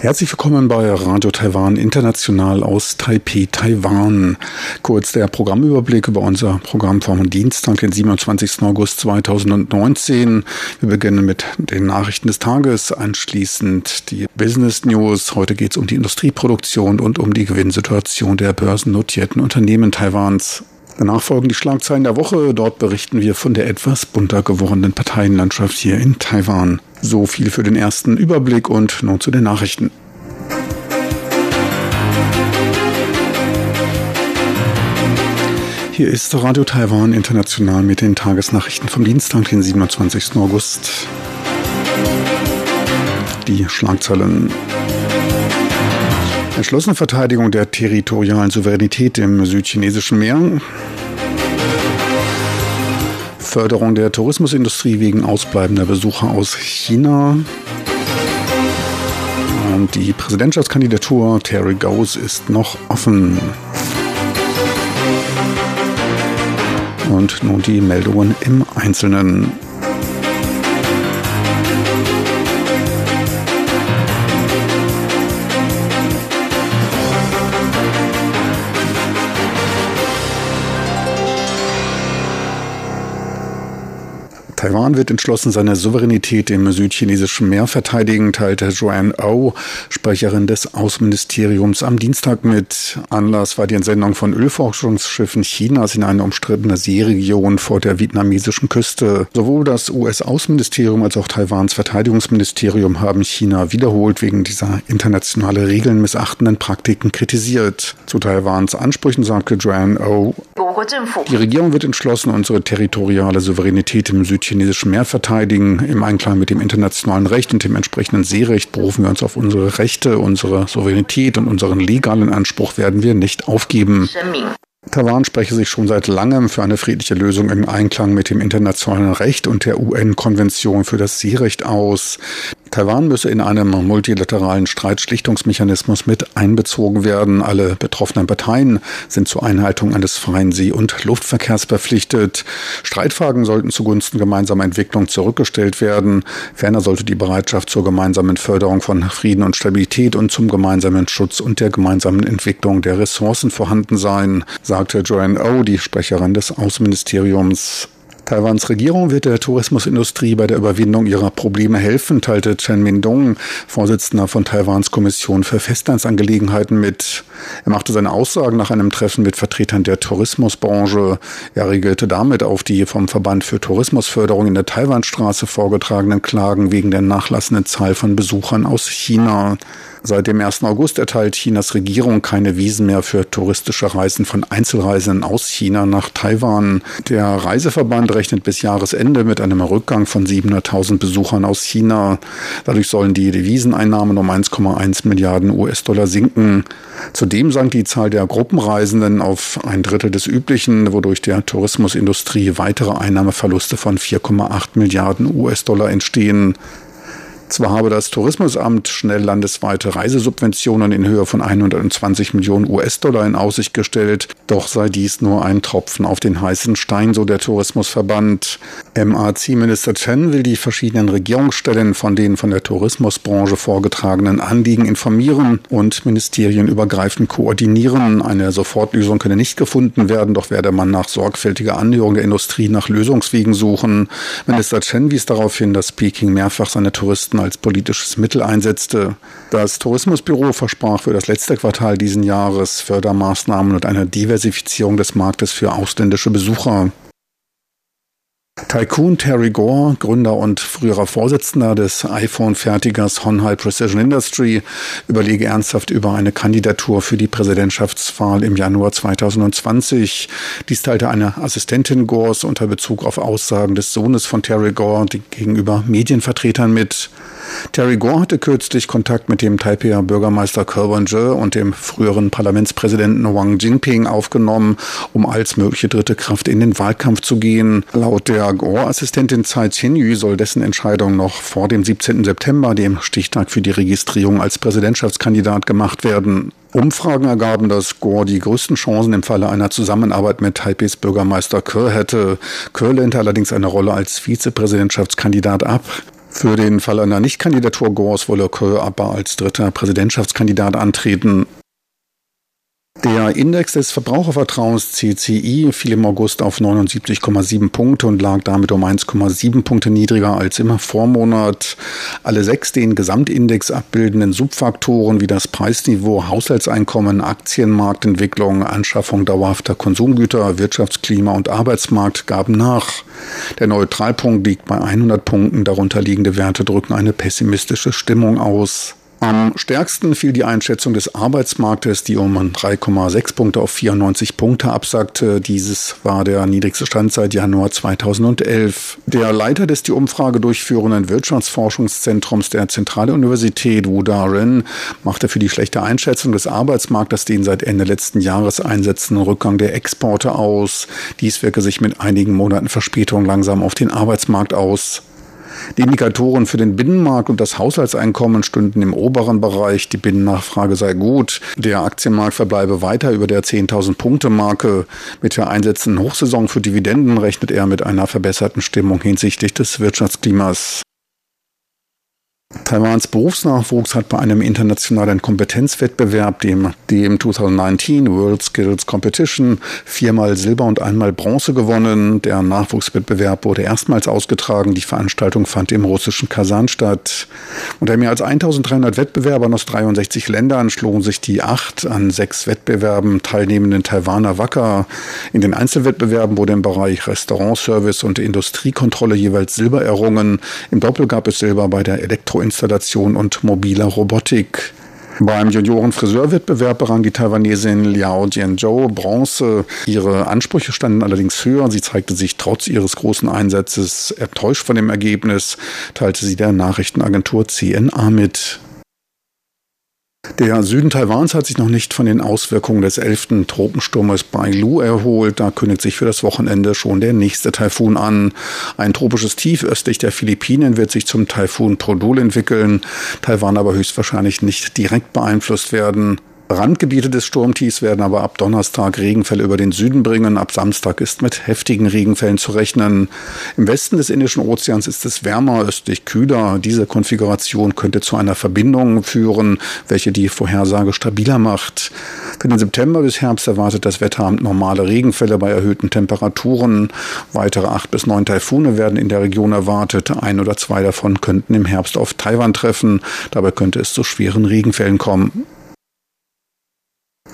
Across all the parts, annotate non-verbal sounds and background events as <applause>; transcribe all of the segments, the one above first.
Herzlich willkommen bei Radio Taiwan International aus Taipei, Taiwan. Kurz der Programmüberblick über unser Programm vom Dienstag, den 27. August 2019. Wir beginnen mit den Nachrichten des Tages, anschließend die Business News. Heute geht es um die Industrieproduktion und um die Gewinnsituation der börsennotierten Unternehmen Taiwans. Danach folgen die Schlagzeilen der Woche. Dort berichten wir von der etwas bunter gewordenen Parteienlandschaft hier in Taiwan. So viel für den ersten Überblick und nun zu den Nachrichten. Hier ist Radio Taiwan International mit den Tagesnachrichten vom Dienstag, den 27. August. Die Schlagzeilen. Entschlossene Verteidigung der territorialen Souveränität im südchinesischen Meer. Förderung der Tourismusindustrie wegen ausbleibender Besucher aus China. Und die Präsidentschaftskandidatur Terry Gowes ist noch offen. Und nun die Meldungen im Einzelnen. Taiwan wird entschlossen seine Souveränität im südchinesischen Meer verteidigen, teilte Joanne O, Sprecherin des Außenministeriums, am Dienstag mit. Anlass war die Entsendung von Ölforschungsschiffen Chinas in eine umstrittene Seeregion vor der vietnamesischen Küste. Sowohl das US-Außenministerium als auch Taiwans Verteidigungsministerium haben China wiederholt wegen dieser internationale Regeln missachtenden Praktiken kritisiert. Zu Taiwans Ansprüchen sagte Joanne O, die Regierung wird entschlossen, unsere territoriale Souveränität im südchinesischen chinesischen Meer verteidigen. Im Einklang mit dem internationalen Recht und dem entsprechenden Seerecht berufen wir uns auf unsere Rechte, unsere Souveränität und unseren legalen Anspruch werden wir nicht aufgeben. Taiwan spreche sich schon seit langem für eine friedliche Lösung im Einklang mit dem internationalen Recht und der UN-Konvention für das Seerecht aus. Taiwan müsse in einem multilateralen Streitschlichtungsmechanismus mit einbezogen werden. Alle betroffenen Parteien sind zur Einhaltung eines freien See- und Luftverkehrs verpflichtet. Streitfragen sollten zugunsten gemeinsamer Entwicklung zurückgestellt werden. Ferner sollte die Bereitschaft zur gemeinsamen Förderung von Frieden und Stabilität und zum gemeinsamen Schutz und der gemeinsamen Entwicklung der Ressourcen vorhanden sein, sagte Joanne O, die Sprecherin des Außenministeriums. Taiwans Regierung wird der Tourismusindustrie bei der Überwindung ihrer Probleme helfen, teilte Chen Mindong, Vorsitzender von Taiwans Kommission für Festlandsangelegenheiten, mit. Er machte seine Aussagen nach einem Treffen mit Vertretern der Tourismusbranche. Er regelte damit auf die vom Verband für Tourismusförderung in der Taiwanstraße vorgetragenen Klagen wegen der nachlassenden Zahl von Besuchern aus China. Seit dem 1. August erteilt Chinas Regierung keine Wiesen mehr für touristische Reisen von Einzelreisenden aus China nach Taiwan. Der Reiseverband rechnet bis Jahresende mit einem Rückgang von 700.000 Besuchern aus China. Dadurch sollen die Deviseneinnahmen um 1,1 Milliarden US-Dollar sinken. Zudem sank die Zahl der Gruppenreisenden auf ein Drittel des üblichen, wodurch der Tourismusindustrie weitere Einnahmeverluste von 4,8 Milliarden US-Dollar entstehen. Zwar habe das Tourismusamt schnell landesweite Reisesubventionen in Höhe von 120 Millionen US-Dollar in Aussicht gestellt, doch sei dies nur ein Tropfen auf den heißen Stein, so der Tourismusverband. MAC-Minister Chen will die verschiedenen Regierungsstellen von den von der Tourismusbranche vorgetragenen Anliegen informieren und ministerienübergreifend koordinieren. Eine Sofortlösung könne nicht gefunden werden, doch werde man nach sorgfältiger Anhörung der Industrie nach Lösungswegen suchen. Minister Chen wies darauf hin, dass Peking mehrfach seine Touristen Touristen als politisches Mittel einsetzte. Das Tourismusbüro versprach für das letzte Quartal diesen Jahres Fördermaßnahmen und eine Diversifizierung des Marktes für ausländische Besucher. Tycoon Terry Gore, Gründer und früherer Vorsitzender des iPhone-Fertigers Honhai Precision Industry, überlege ernsthaft über eine Kandidatur für die Präsidentschaftswahl im Januar 2020. Dies teilte eine Assistentin Gores unter Bezug auf Aussagen des Sohnes von Terry Gore gegenüber Medienvertretern mit. Terry Gore hatte kürzlich Kontakt mit dem Taipeier Bürgermeister Kelvin Zhe und dem früheren Parlamentspräsidenten Wang Jinping aufgenommen, um als mögliche dritte Kraft in den Wahlkampf zu gehen. Laut der Gore-Assistentin Tsai Qianyu soll dessen Entscheidung noch vor dem 17. September, dem Stichtag für die Registrierung als Präsidentschaftskandidat, gemacht werden. Umfragen ergaben, dass Gore die größten Chancen im Falle einer Zusammenarbeit mit Taipehs Bürgermeister Kerr hätte. Kerr lehnte allerdings eine Rolle als Vizepräsidentschaftskandidat ab. Für den Fall einer Nichtkandidatur Gores wolle Kerr aber als dritter Präsidentschaftskandidat antreten. Der Index des Verbrauchervertrauens CCI fiel im August auf 79,7 Punkte und lag damit um 1,7 Punkte niedriger als im Vormonat. Alle sechs den Gesamtindex abbildenden Subfaktoren wie das Preisniveau, Haushaltseinkommen, Aktienmarktentwicklung, Anschaffung dauerhafter Konsumgüter, Wirtschaftsklima und Arbeitsmarkt gaben nach. Der Neutralpunkt liegt bei 100 Punkten, darunter liegende Werte drücken eine pessimistische Stimmung aus. Am stärksten fiel die Einschätzung des Arbeitsmarktes, die um 3,6 Punkte auf 94 Punkte absackte. Dieses war der niedrigste Stand seit Januar 2011. Der Leiter des die Umfrage durchführenden Wirtschaftsforschungszentrums der Zentraluniversität, Wu Darin, machte für die schlechte Einschätzung des Arbeitsmarktes den seit Ende letzten Jahres einsetzenden Rückgang der Exporte aus. Dies wirke sich mit einigen Monaten Verspätung langsam auf den Arbeitsmarkt aus. Die Indikatoren für den Binnenmarkt und das Haushaltseinkommen stünden im oberen Bereich. Die Binnennachfrage sei gut. Der Aktienmarkt verbleibe weiter über der 10.000 Punkte Marke. Mit der einsetzenden Hochsaison für Dividenden rechnet er mit einer verbesserten Stimmung hinsichtlich des Wirtschaftsklimas. Taiwans Berufsnachwuchs hat bei einem internationalen Kompetenzwettbewerb, dem, dem 2019 World Skills Competition, viermal Silber und einmal Bronze gewonnen. Der Nachwuchswettbewerb wurde erstmals ausgetragen. Die Veranstaltung fand im russischen Kasan statt. Unter mehr als 1300 Wettbewerbern aus 63 Ländern schlugen sich die acht an sechs Wettbewerben teilnehmenden Taiwaner wacker. In den Einzelwettbewerben wurde im Bereich Restaurantservice und Industriekontrolle jeweils Silber errungen. Im Doppel gab es Silber bei der Elektro Elektroinstallation und mobiler Robotik. Beim Junioren-Friseurwettbewerb berang die Taiwanesin Liao Jianzhou Bronze. Ihre Ansprüche standen allerdings höher. Sie zeigte sich trotz ihres großen Einsatzes enttäuscht von dem Ergebnis, teilte sie der Nachrichtenagentur CNA mit. Der Süden Taiwans hat sich noch nicht von den Auswirkungen des elften Tropensturmes Bailu erholt. Da kündigt sich für das Wochenende schon der nächste Taifun an. Ein tropisches Tief östlich der Philippinen wird sich zum Taifun Produl entwickeln. Taiwan aber höchstwahrscheinlich nicht direkt beeinflusst werden. Randgebiete des Sturmtiefs werden aber ab Donnerstag Regenfälle über den Süden bringen. Ab Samstag ist mit heftigen Regenfällen zu rechnen. Im Westen des Indischen Ozeans ist es wärmer, östlich kühler. Diese Konfiguration könnte zu einer Verbindung führen, welche die Vorhersage stabiler macht. Für den September bis Herbst erwartet das Wetteramt normale Regenfälle bei erhöhten Temperaturen. Weitere acht bis neun Taifune werden in der Region erwartet. Ein oder zwei davon könnten im Herbst auf Taiwan treffen. Dabei könnte es zu schweren Regenfällen kommen.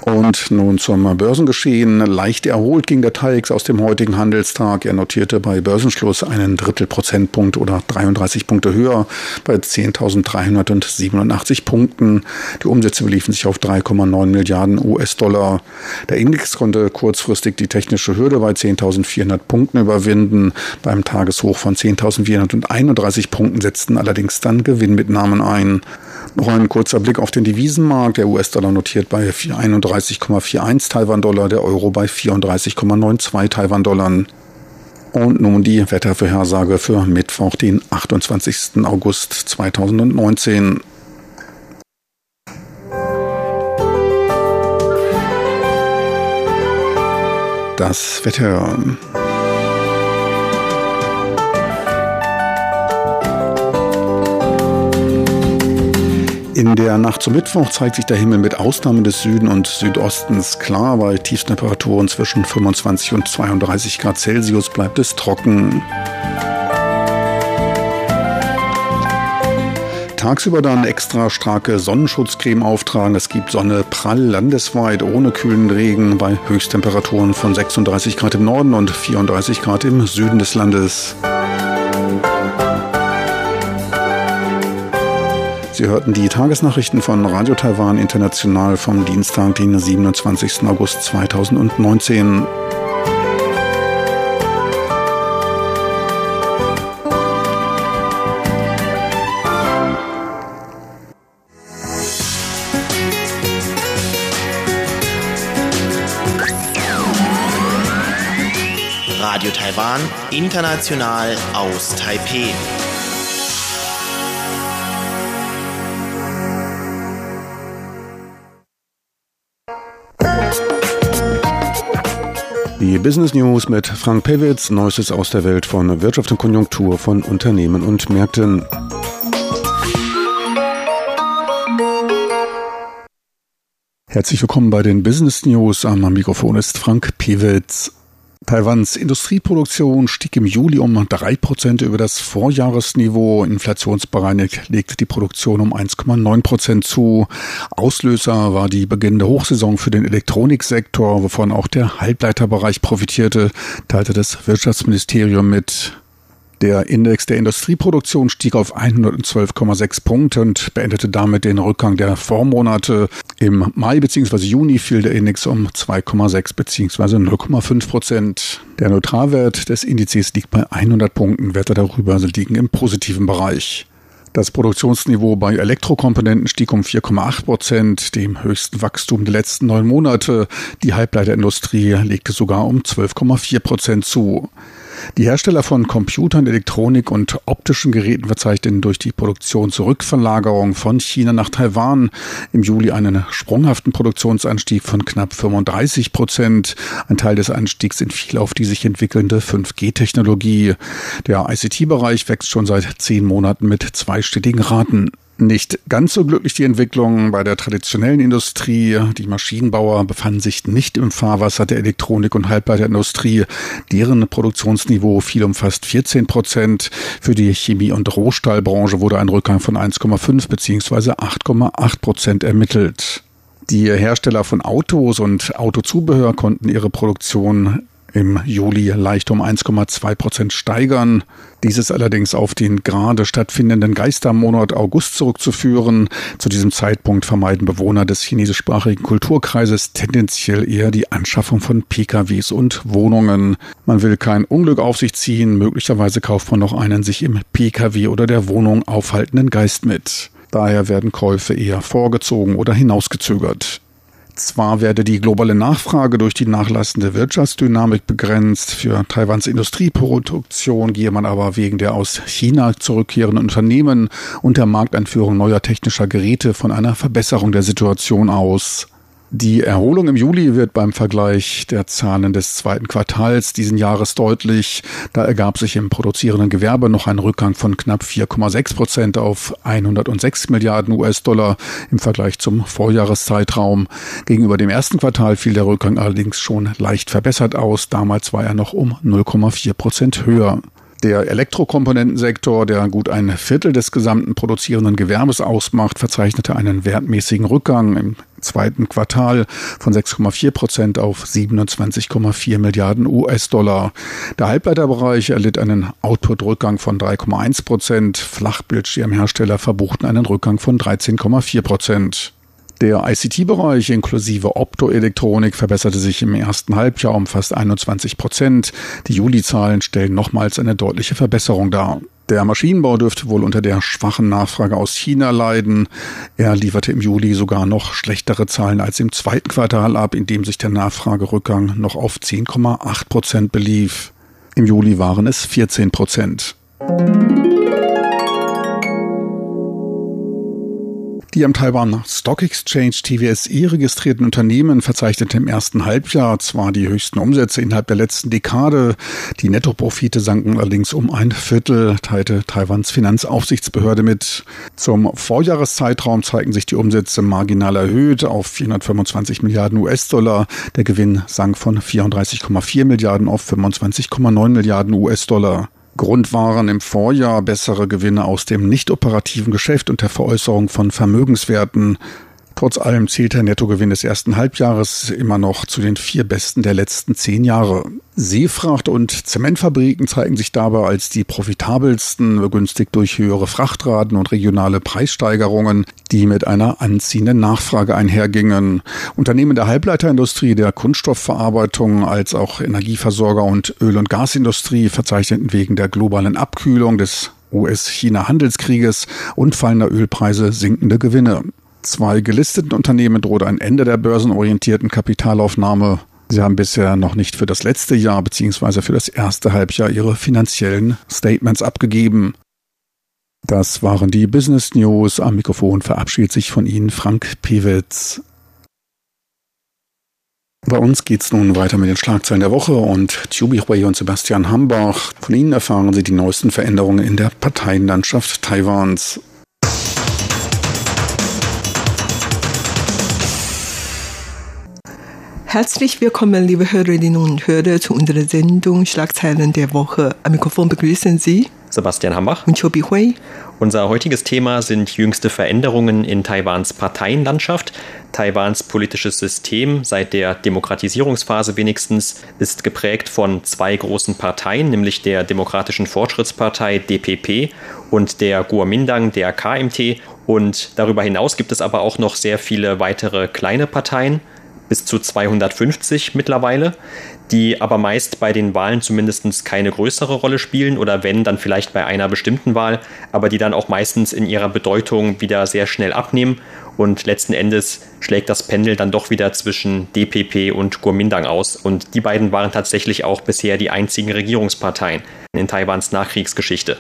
Und nun zum Börsengeschehen. Leicht erholt ging der TAIX aus dem heutigen Handelstag. Er notierte bei Börsenschluss einen Drittelprozentpunkt oder 33 Punkte höher bei 10.387 Punkten. Die Umsätze beliefen sich auf 3,9 Milliarden US-Dollar. Der Index konnte kurzfristig die technische Hürde bei 10.400 Punkten überwinden. Beim Tageshoch von 10.431 Punkten setzten allerdings dann Gewinnmitnahmen ein. Noch ein kurzer Blick auf den Devisenmarkt. Der US-Dollar notiert bei 31,41 Taiwan-Dollar, der Euro bei 34,92 Taiwan-Dollar. Und nun die Wettervorhersage für Mittwoch, den 28. August 2019. Das Wetter. In der Nacht zum Mittwoch zeigt sich der Himmel mit Ausnahme des Süden und Südostens klar. Bei Tiefstemperaturen zwischen 25 und 32 Grad Celsius bleibt es trocken. Tagsüber dann extra starke Sonnenschutzcreme auftragen. Es gibt Sonne prall landesweit ohne kühlen Regen bei Höchsttemperaturen von 36 Grad im Norden und 34 Grad im Süden des Landes. Sie hörten die Tagesnachrichten von Radio Taiwan International vom Dienstag, den 27. August 2019. Radio Taiwan, international aus Taipeh. Business News mit Frank Pewitz, Neuestes aus der Welt von Wirtschaft und Konjunktur von Unternehmen und Märkten. Herzlich willkommen bei den Business News. Am Mikrofon ist Frank Pewitz. Taiwans Industrieproduktion stieg im Juli um drei Prozent über das Vorjahresniveau. Inflationsbereinigt legte die Produktion um 1,9 Prozent zu. Auslöser war die beginnende Hochsaison für den Elektroniksektor, wovon auch der Halbleiterbereich profitierte, teilte das Wirtschaftsministerium mit. Der Index der Industrieproduktion stieg auf 112,6 Punkte und beendete damit den Rückgang der Vormonate. Im Mai bzw. Juni fiel der Index um 2,6 bzw. 0,5 Prozent. Der Neutralwert des Indizes liegt bei 100 Punkten, Werte darüber liegen im positiven Bereich. Das Produktionsniveau bei Elektrokomponenten stieg um 4,8 Prozent, dem höchsten Wachstum der letzten neun Monate. Die Halbleiterindustrie legte sogar um 12,4 Prozent zu. Die Hersteller von Computern, Elektronik und optischen Geräten verzeichnen durch die Produktionsrückverlagerung von China nach Taiwan im Juli einen sprunghaften Produktionsanstieg von knapp 35 Prozent. Ein Teil des Anstiegs entfiel auf die sich entwickelnde 5G-Technologie. Der ICT-Bereich wächst schon seit zehn Monaten mit zweistetigen Raten. Nicht ganz so glücklich die Entwicklung bei der traditionellen Industrie. Die Maschinenbauer befanden sich nicht im Fahrwasser der Elektronik- und Halbleiterindustrie. Deren Produktionsniveau fiel um fast 14 Prozent. Für die Chemie- und Rohstahlbranche wurde ein Rückgang von 1,5 bzw. 8,8 Prozent ermittelt. Die Hersteller von Autos und Autozubehör konnten ihre Produktion im Juli leicht um 1,2 Prozent steigern. Dies ist allerdings auf den gerade stattfindenden Geistermonat August zurückzuführen. Zu diesem Zeitpunkt vermeiden Bewohner des chinesischsprachigen Kulturkreises tendenziell eher die Anschaffung von PKWs und Wohnungen. Man will kein Unglück auf sich ziehen, möglicherweise kauft man noch einen sich im PKW oder der Wohnung aufhaltenden Geist mit. Daher werden Käufe eher vorgezogen oder hinausgezögert. Zwar werde die globale Nachfrage durch die nachlassende Wirtschaftsdynamik begrenzt, für Taiwans Industrieproduktion gehe man aber wegen der aus China zurückkehrenden Unternehmen und der Markteinführung neuer technischer Geräte von einer Verbesserung der Situation aus. Die Erholung im Juli wird beim Vergleich der Zahlen des zweiten Quartals diesen Jahres deutlich. Da ergab sich im produzierenden Gewerbe noch ein Rückgang von knapp 4,6 Prozent auf 106 Milliarden US-Dollar im Vergleich zum Vorjahreszeitraum. Gegenüber dem ersten Quartal fiel der Rückgang allerdings schon leicht verbessert aus. Damals war er noch um 0,4 Prozent höher. Der Elektrokomponentensektor, der gut ein Viertel des gesamten produzierenden Gewerbes ausmacht, verzeichnete einen wertmäßigen Rückgang im zweiten Quartal von 6,4 Prozent auf 27,4 Milliarden US-Dollar. Der Halbleiterbereich erlitt einen Output-Rückgang von 3,1 Prozent. Flachbildschirmhersteller verbuchten einen Rückgang von 13,4 Prozent. Der ICT-Bereich inklusive Optoelektronik verbesserte sich im ersten Halbjahr um fast 21 Prozent. Die Juli-Zahlen stellen nochmals eine deutliche Verbesserung dar. Der Maschinenbau dürfte wohl unter der schwachen Nachfrage aus China leiden. Er lieferte im Juli sogar noch schlechtere Zahlen als im zweiten Quartal ab, in dem sich der Nachfragerückgang noch auf 10,8 Prozent belief. Im Juli waren es 14 Prozent. Die am Taiwan Stock Exchange TWSE registrierten Unternehmen verzeichneten im ersten Halbjahr zwar die höchsten Umsätze innerhalb der letzten Dekade, die Nettoprofite sanken allerdings um ein Viertel, teilte Taiwans Finanzaufsichtsbehörde mit. Zum Vorjahreszeitraum zeigten sich die Umsätze marginal erhöht auf 425 Milliarden US-Dollar. Der Gewinn sank von 34,4 Milliarden auf 25,9 Milliarden US-Dollar. Grund waren im Vorjahr bessere Gewinne aus dem nicht operativen Geschäft und der Veräußerung von Vermögenswerten. Trotz allem zählt der Nettogewinn des ersten Halbjahres immer noch zu den vier besten der letzten zehn Jahre. Seefracht- und Zementfabriken zeigen sich dabei als die profitabelsten, begünstigt durch höhere Frachtraten und regionale Preissteigerungen, die mit einer anziehenden Nachfrage einhergingen. Unternehmen der Halbleiterindustrie, der Kunststoffverarbeitung als auch Energieversorger und Öl- und Gasindustrie verzeichneten wegen der globalen Abkühlung des US-China-Handelskrieges und fallender Ölpreise sinkende Gewinne. Zwei gelisteten Unternehmen droht ein Ende der börsenorientierten Kapitalaufnahme. Sie haben bisher noch nicht für das letzte Jahr bzw. für das erste Halbjahr ihre finanziellen Statements abgegeben. Das waren die Business News. Am Mikrofon verabschiedet sich von Ihnen Frank Pewitz. bei uns geht's nun weiter mit den Schlagzeilen der Woche und Tubi Hui und Sebastian Hambach. Von Ihnen erfahren Sie die neuesten Veränderungen in der Parteienlandschaft Taiwans. Herzlich willkommen, liebe Hörerinnen und Hörer, zu unserer Sendung Schlagzeilen der Woche. Am Mikrofon begrüßen Sie Sebastian Hambach und Chobi Hui. Unser heutiges Thema sind jüngste Veränderungen in Taiwans Parteienlandschaft. Taiwans politisches System, seit der Demokratisierungsphase wenigstens, ist geprägt von zwei großen Parteien, nämlich der Demokratischen Fortschrittspartei DPP und der Kuomintang, der KMT. Und darüber hinaus gibt es aber auch noch sehr viele weitere kleine Parteien bis zu 250 mittlerweile, die aber meist bei den Wahlen zumindest keine größere Rolle spielen oder wenn, dann vielleicht bei einer bestimmten Wahl, aber die dann auch meistens in ihrer Bedeutung wieder sehr schnell abnehmen. Und letzten Endes schlägt das Pendel dann doch wieder zwischen DPP und Kuomintang aus. Und die beiden waren tatsächlich auch bisher die einzigen Regierungsparteien in Taiwans Nachkriegsgeschichte.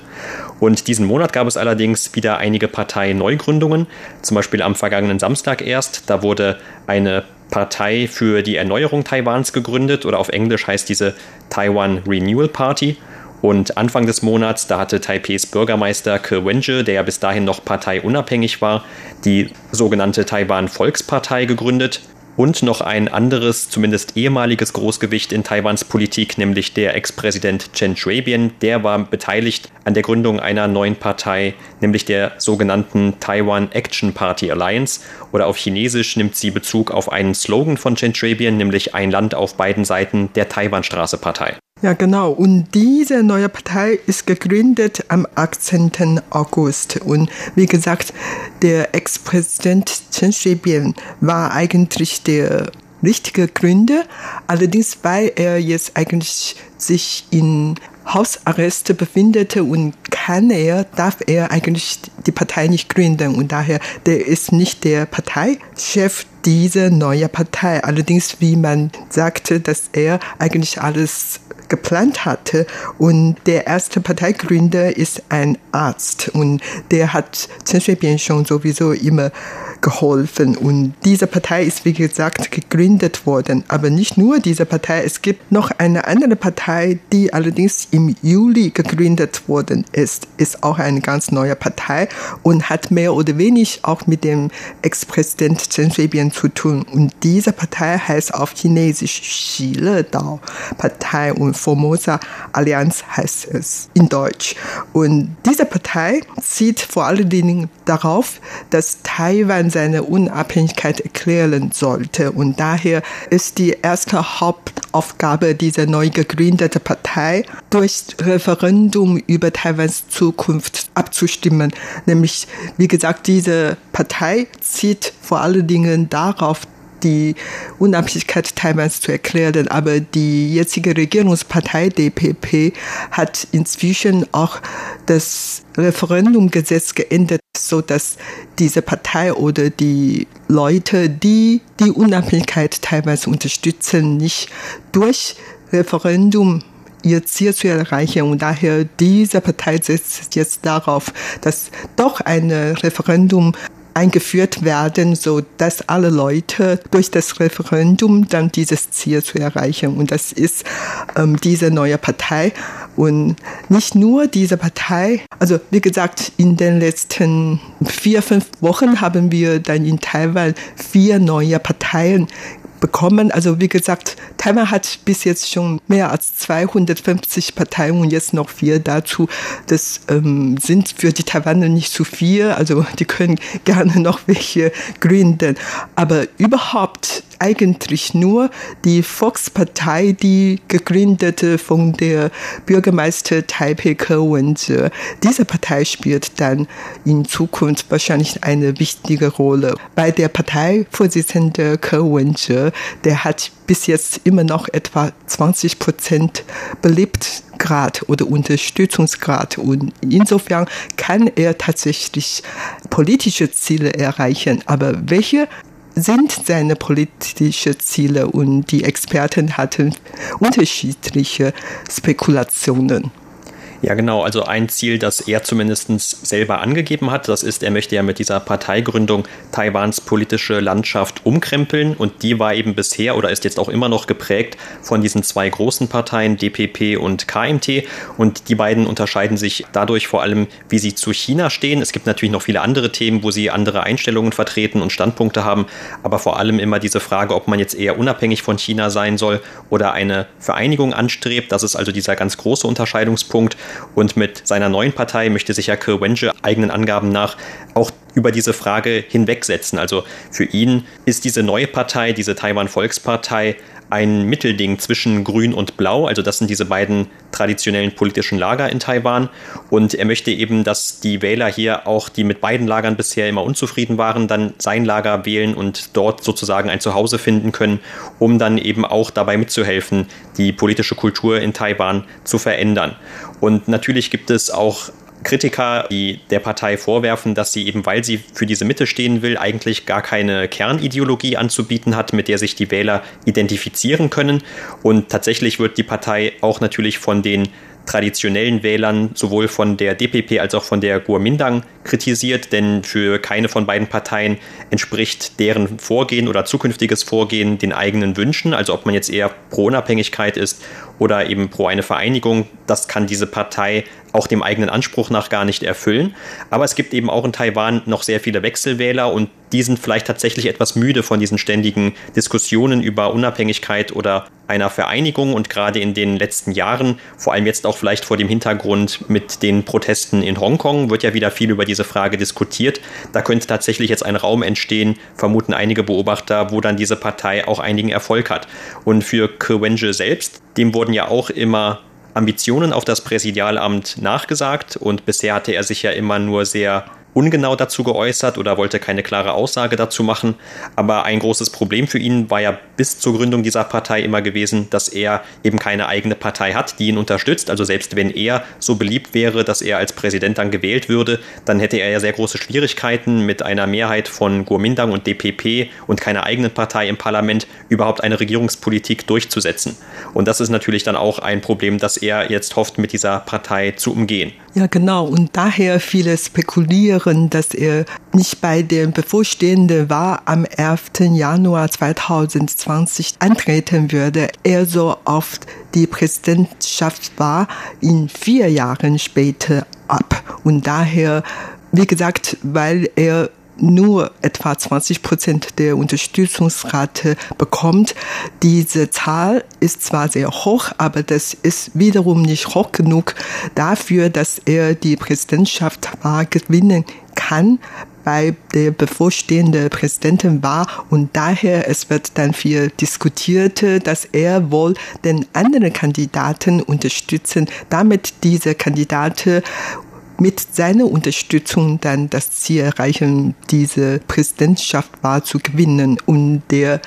Und diesen Monat gab es allerdings wieder einige Parteineugründungen, zum Beispiel am vergangenen Samstag erst, da wurde eine Partei für die Erneuerung Taiwans gegründet oder auf Englisch heißt diese Taiwan Renewal Party. Und Anfang des Monats, da hatte Taipehs Bürgermeister Ke Wenje, der ja bis dahin noch parteiunabhängig war, die sogenannte Taiwan Volkspartei gegründet und noch ein anderes, zumindest ehemaliges Großgewicht in Taiwans Politik, nämlich der Ex-Präsident Chen Shui-bian. Der war beteiligt an der Gründung einer neuen Partei, nämlich der sogenannten Taiwan Action Party Alliance. Oder auf Chinesisch nimmt sie Bezug auf einen Slogan von Chen Shui-bian, nämlich ein Land auf beiden Seiten der Taiwanstraße Partei. Ja, genau. Und diese neue Partei ist gegründet am 18. August. Und wie gesagt, der Ex-Präsident Chen Shui-bian war eigentlich der richtige Gründer. Allerdings, weil er jetzt eigentlich sich in Hausarrest befindete und kann er, darf er eigentlich die Partei nicht gründen und daher, der ist nicht der Parteichef dieser neuen Partei. Allerdings, wie man sagte, dass er eigentlich alles geplant hatte. Und der erste Parteigründer ist ein Arzt und der hat Chen Shui-bian schon sowieso immer geholfen. Und diese Partei ist, wie gesagt, gegründet worden. Aber nicht nur diese Partei, es gibt noch eine andere Partei, die allerdings im Juli gegründet worden ist. Ist auch eine ganz neue Partei und hat mehr oder weniger auch mit dem Ex-Präsident Chen Shui-bian zu tun. Und diese Partei heißt auf Chinesisch Xile Dao Partei und Formosa Allianz heißt es in Deutsch. Und diese Partei zieht vor allen Dingen darauf, dass Taiwan seine Unabhängigkeit erklären sollte. Und daher ist die erste Hauptaufgabe dieser neu gegründeten Partei, durch Referendum über Taiwans Zukunft abzustimmen. Nämlich, wie gesagt, diese Partei zieht vor allen Dingen darauf, die Unabhängigkeit Taiwans zu erklären. Aber die jetzige Regierungspartei DPP hat inzwischen auch das Referendumgesetz geändert, so dass diese Partei oder die Leute, die die Unabhängigkeit Taiwans unterstützen, nicht durch Referendum ihr Ziel zu erreichen. Und daher diese Partei setzt jetzt darauf, dass doch ein Referendum eingeführt werden, so dass alle Leute durch das Referendum dann dieses Ziel zu erreichen. Und das ist ähm, diese neue Partei. Und nicht nur diese Partei, also wie gesagt, in den letzten vier, fünf Wochen haben wir dann in Taiwan vier neue Parteien bekommen. Also wie gesagt, Taiwan hat bis jetzt schon mehr als 250 Parteien und jetzt noch vier dazu. Das ähm, sind für die Taiwaner nicht zu viel. Also die können <laughs> gerne noch welche gründen. Aber überhaupt eigentlich nur die Volkspartei, die gegründete von der Bürgermeister Taipei Ke Wen-je. Diese Partei spielt dann in Zukunft wahrscheinlich eine wichtige Rolle. Bei der Parteivorsitzende Ke Wen-je, der hat bis jetzt immer noch etwa 20 Prozent Beliebtgrad oder Unterstützungsgrad. Und insofern kann er tatsächlich politische Ziele erreichen. Aber welche sind seine politischen Ziele und die Experten hatten unterschiedliche Spekulationen. Ja, genau. Also ein Ziel, das er zumindest selber angegeben hat, das ist, er möchte ja mit dieser Parteigründung Taiwans politische Landschaft umkrempeln. Und die war eben bisher oder ist jetzt auch immer noch geprägt von diesen zwei großen Parteien, DPP und KMT. Und die beiden unterscheiden sich dadurch vor allem, wie sie zu China stehen. Es gibt natürlich noch viele andere Themen, wo sie andere Einstellungen vertreten und Standpunkte haben. Aber vor allem immer diese Frage, ob man jetzt eher unabhängig von China sein soll oder eine Vereinigung anstrebt. Das ist also dieser ganz große Unterscheidungspunkt. Und mit seiner neuen Partei möchte sich ja Kirwenge eigenen Angaben nach auch über diese Frage hinwegsetzen. Also für ihn ist diese neue Partei, diese Taiwan Volkspartei, ein Mittelding zwischen Grün und Blau. Also das sind diese beiden traditionellen politischen Lager in Taiwan. Und er möchte eben, dass die Wähler hier auch, die mit beiden Lagern bisher immer unzufrieden waren, dann sein Lager wählen und dort sozusagen ein Zuhause finden können, um dann eben auch dabei mitzuhelfen, die politische Kultur in Taiwan zu verändern. Und natürlich gibt es auch Kritiker, die der Partei vorwerfen, dass sie eben, weil sie für diese Mitte stehen will, eigentlich gar keine Kernideologie anzubieten hat, mit der sich die Wähler identifizieren können. Und tatsächlich wird die Partei auch natürlich von den traditionellen Wählern sowohl von der DPP als auch von der Guomindang kritisiert, denn für keine von beiden Parteien entspricht deren Vorgehen oder zukünftiges Vorgehen den eigenen Wünschen. Also ob man jetzt eher pro Unabhängigkeit ist oder eben pro eine Vereinigung, das kann diese Partei auch dem eigenen Anspruch nach gar nicht erfüllen. Aber es gibt eben auch in Taiwan noch sehr viele Wechselwähler und die sind vielleicht tatsächlich etwas müde von diesen ständigen Diskussionen über Unabhängigkeit oder einer Vereinigung und gerade in den letzten Jahren, vor allem jetzt auch vielleicht vor dem Hintergrund mit den Protesten in Hongkong, wird ja wieder viel über diese Frage diskutiert. Da könnte tatsächlich jetzt ein Raum entstehen, vermuten einige Beobachter, wo dann diese Partei auch einigen Erfolg hat. Und für Kerwenge selbst, dem wurden ja auch immer Ambitionen auf das Präsidialamt nachgesagt. Und bisher hatte er sich ja immer nur sehr ungenau dazu geäußert oder wollte keine klare Aussage dazu machen. Aber ein großes Problem für ihn war ja bis zur Gründung dieser Partei immer gewesen, dass er eben keine eigene Partei hat, die ihn unterstützt. Also selbst wenn er so beliebt wäre, dass er als Präsident dann gewählt würde, dann hätte er ja sehr große Schwierigkeiten mit einer Mehrheit von Guomindang und DPP und keiner eigenen Partei im Parlament überhaupt eine Regierungspolitik durchzusetzen. Und das ist natürlich dann auch ein Problem, das er jetzt hofft, mit dieser Partei zu umgehen. Ja, genau. Und daher viele spekulieren, dass er nicht bei der bevorstehenden Wahl am 11. Januar 2020 antreten würde. Er so auf die Präsidentschaftswahl in vier Jahren später ab. Und daher, wie gesagt, weil er nur etwa 20 Prozent der Unterstützungsrate bekommt. Diese Zahl ist zwar sehr hoch, aber das ist wiederum nicht hoch genug dafür, dass er die Präsidentschaft gewinnen kann bei der bevorstehenden Präsidentenwahl und daher es wird dann viel diskutiert, dass er wohl den anderen Kandidaten unterstützen, damit diese Kandidaten mit seiner Unterstützung dann das Ziel erreichen, diese Präsidentschaft wahr zu gewinnen. Und der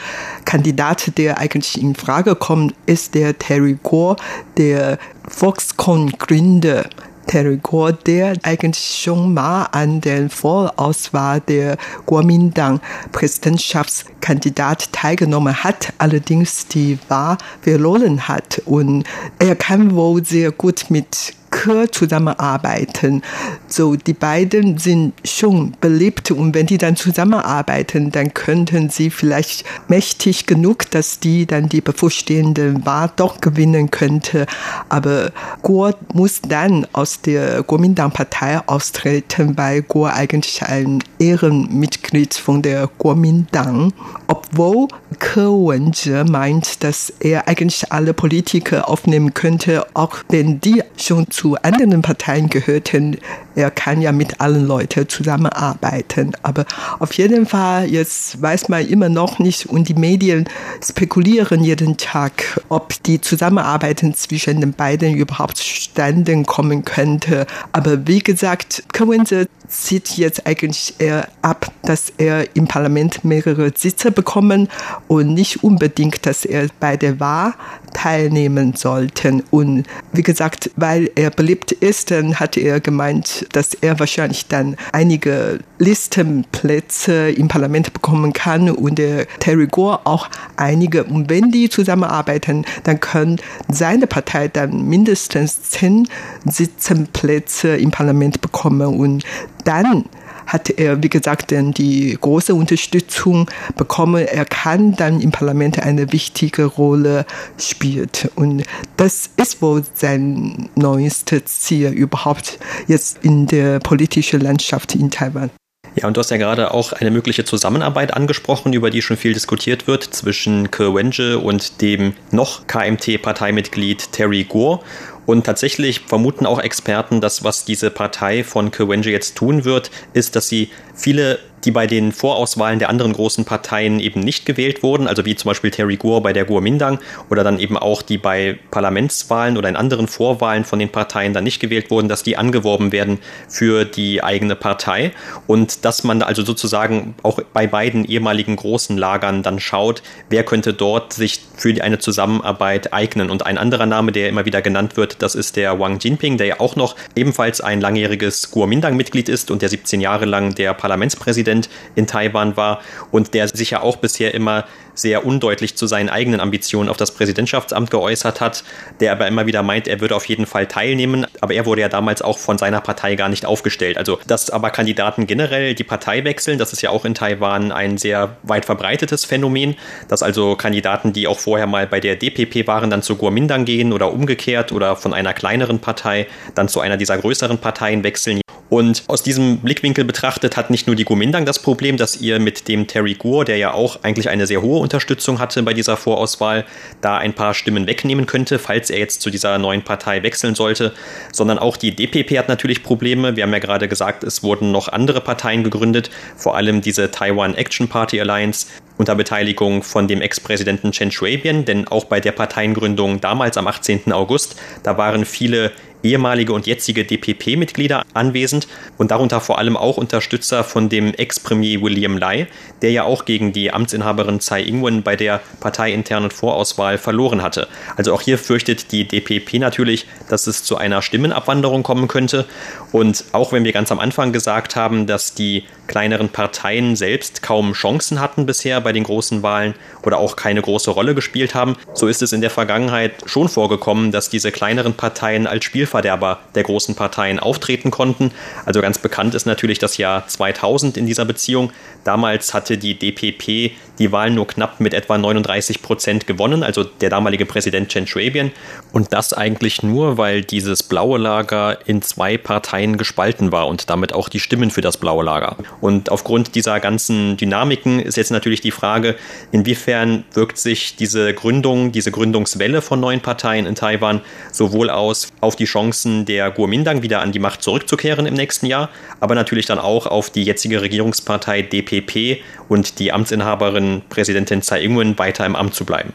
Kandidat, der eigentlich in Frage kommt, ist der Terry Gore, der Foxconn-Gründer. Terry Gore, der eigentlich schon mal an der Vorauswahl der Kuomintang Präsidentschaftskandidat teilgenommen hat, allerdings die Wahl verloren hat. Und er kann wohl sehr gut mit Ke zusammenarbeiten. So, die beiden sind schon beliebt und wenn die dann zusammenarbeiten, dann könnten sie vielleicht mächtig genug, dass die dann die bevorstehende Wahl doch gewinnen könnte. Aber Guo muss dann aus der Kuomintang-Partei austreten, weil Guo eigentlich ein Ehrenmitglied von der Kuomintang, obwohl Ke Wen-je meint, dass er eigentlich alle Politiker aufnehmen könnte, auch wenn die schon zu anderen Parteien gehörten. Er kann ja mit allen Leuten zusammenarbeiten. Aber auf jeden Fall, jetzt weiß man immer noch nicht und die Medien spekulieren jeden Tag, ob die Zusammenarbeit zwischen den beiden überhaupt zustande kommen könnte. Aber wie gesagt, Kawense zieht jetzt eigentlich eher ab, dass er im Parlament mehrere Sitze bekommen und nicht unbedingt, dass er bei der Wahl teilnehmen sollte. Und wie gesagt, weil er beliebt ist, dann hat er gemeint, dass er wahrscheinlich dann einige Listenplätze im Parlament bekommen kann und der Terry Gore auch einige. Und wenn die zusammenarbeiten, dann können seine Partei dann mindestens zehn Sitzenplätze im Parlament bekommen und dann hat er, wie gesagt, dann die große Unterstützung bekommen. Er kann dann im Parlament eine wichtige Rolle spielen. Und das ist wohl sein neuestes Ziel überhaupt jetzt in der politischen Landschaft in Taiwan. Ja, und du hast ja gerade auch eine mögliche Zusammenarbeit angesprochen, über die schon viel diskutiert wird, zwischen Ke Wenje und dem noch KMT-Parteimitglied Terry Gore. Und tatsächlich vermuten auch Experten, dass was diese Partei von Kewenje jetzt tun wird, ist, dass sie viele die bei den Vorauswahlen der anderen großen Parteien eben nicht gewählt wurden, also wie zum Beispiel Terry Gore bei der Kuomintang oder dann eben auch die bei Parlamentswahlen oder in anderen Vorwahlen von den Parteien dann nicht gewählt wurden, dass die angeworben werden für die eigene Partei und dass man also sozusagen auch bei beiden ehemaligen großen Lagern dann schaut, wer könnte dort sich für eine Zusammenarbeit eignen. Und ein anderer Name, der immer wieder genannt wird, das ist der Wang Jinping, der ja auch noch ebenfalls ein langjähriges Kuomintang-Mitglied ist und der 17 Jahre lang der Parlamentspräsident Präsident in Taiwan war und der sich ja auch bisher immer sehr undeutlich zu seinen eigenen Ambitionen auf das Präsidentschaftsamt geäußert hat, der aber immer wieder meint, er würde auf jeden Fall teilnehmen, aber er wurde ja damals auch von seiner Partei gar nicht aufgestellt. Also, dass aber Kandidaten generell die Partei wechseln, das ist ja auch in Taiwan ein sehr weit verbreitetes Phänomen, dass also Kandidaten, die auch vorher mal bei der DPP waren, dann zu Kuomintang gehen oder umgekehrt oder von einer kleineren Partei dann zu einer dieser größeren Parteien wechseln. Und aus diesem Blickwinkel betrachtet hat nicht nur die Kuomintang das Problem, dass ihr mit dem Terry Gore, der ja auch eigentlich eine sehr hohe Unterstützung hatte bei dieser Vorauswahl, da ein paar Stimmen wegnehmen könnte, falls er jetzt zu dieser neuen Partei wechseln sollte, sondern auch die DPP hat natürlich Probleme. Wir haben ja gerade gesagt, es wurden noch andere Parteien gegründet, vor allem diese Taiwan Action Party Alliance unter Beteiligung von dem Ex-Präsidenten Chen Shui-bian, denn auch bei der Parteiengründung damals am 18. August, da waren viele ehemalige und jetzige DPP-Mitglieder anwesend und darunter vor allem auch Unterstützer von dem Ex-Premier William Lai, der ja auch gegen die Amtsinhaberin Tsai Ing-wen bei der parteiinternen Vorauswahl verloren hatte. Also auch hier fürchtet die DPP natürlich, dass es zu einer Stimmenabwanderung kommen könnte. Und auch wenn wir ganz am Anfang gesagt haben, dass die kleineren Parteien selbst kaum Chancen hatten bisher bei den großen Wahlen oder auch keine große Rolle gespielt haben, so ist es in der Vergangenheit schon vorgekommen, dass diese kleineren Parteien als Spielverderber der großen Parteien auftreten konnten. Also ganz bekannt ist natürlich das Jahr 2000 in dieser Beziehung. Damals hatte die DPP die Wahlen nur knapp mit etwa 39 Prozent gewonnen, also der damalige Präsident Chen Shui-bian. Und das eigentlich nur, weil dieses blaue Lager in zwei Parteien gespalten war und damit auch die Stimmen für das blaue Lager. Und aufgrund dieser ganzen Dynamiken ist jetzt natürlich die Frage, inwiefern wirkt sich diese Gründung, diese Gründungswelle von neuen Parteien in Taiwan sowohl aus auf die Chancen der Kuomintang wieder an die Macht zurückzukehren im nächsten Jahr, aber natürlich dann auch auf die jetzige Regierungspartei DPP und die Amtsinhaberin Präsidentin Tsai Ing-wen weiter im Amt zu bleiben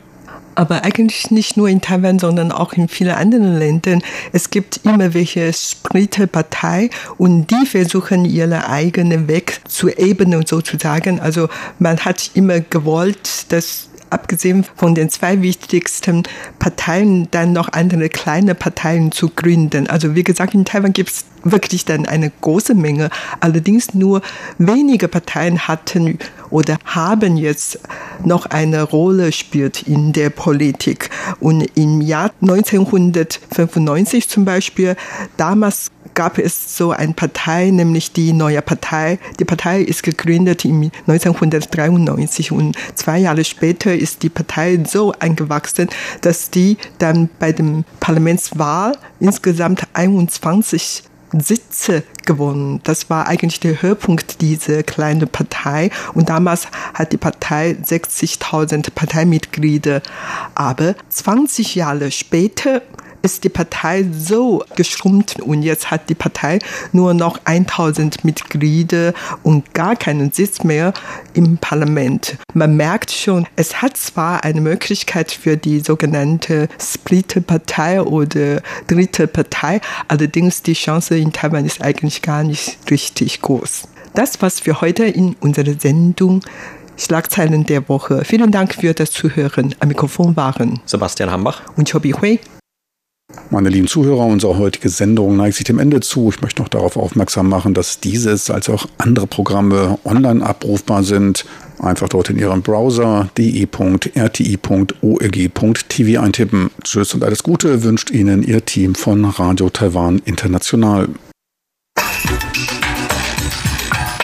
aber eigentlich nicht nur in Taiwan, sondern auch in vielen anderen Ländern. Es gibt immer welche Splitterpartei und die versuchen ihre eigenen Weg zu ebnen sozusagen. Also man hat immer gewollt, dass abgesehen von den zwei wichtigsten Parteien dann noch andere kleine Parteien zu gründen. Also wie gesagt, in Taiwan gibt es wirklich dann eine große Menge. Allerdings nur wenige Parteien hatten oder haben jetzt noch eine Rolle spielt in der Politik. Und im Jahr 1995 zum Beispiel, damals gab es so eine Partei, nämlich die Neue Partei. Die Partei ist gegründet im 1993 und zwei Jahre später ist die Partei so eingewachsen, dass die dann bei dem Parlamentswahl insgesamt 21 Sitze gewonnen. Das war eigentlich der Höhepunkt dieser kleinen Partei. Und damals hat die Partei 60.000 Parteimitglieder. Aber 20 Jahre später ist die Partei so geschrumpft und jetzt hat die Partei nur noch 1000 Mitglieder und gar keinen Sitz mehr im Parlament. Man merkt schon, es hat zwar eine Möglichkeit für die sogenannte Splitter-Partei oder dritte Partei, allerdings die Chance in Taiwan ist eigentlich gar nicht richtig groß. Das war's für heute in unserer Sendung. Schlagzeilen der Woche. Vielen Dank für das Zuhören. Am Mikrofon waren Sebastian Hambach und Chobi Hui. Meine lieben Zuhörer, unsere heutige Sendung neigt sich dem Ende zu. Ich möchte noch darauf aufmerksam machen, dass dieses als auch andere Programme online abrufbar sind. Einfach dort in Ihrem Browser de.rti.org.tv eintippen. Tschüss und alles Gute wünscht Ihnen Ihr Team von Radio Taiwan International.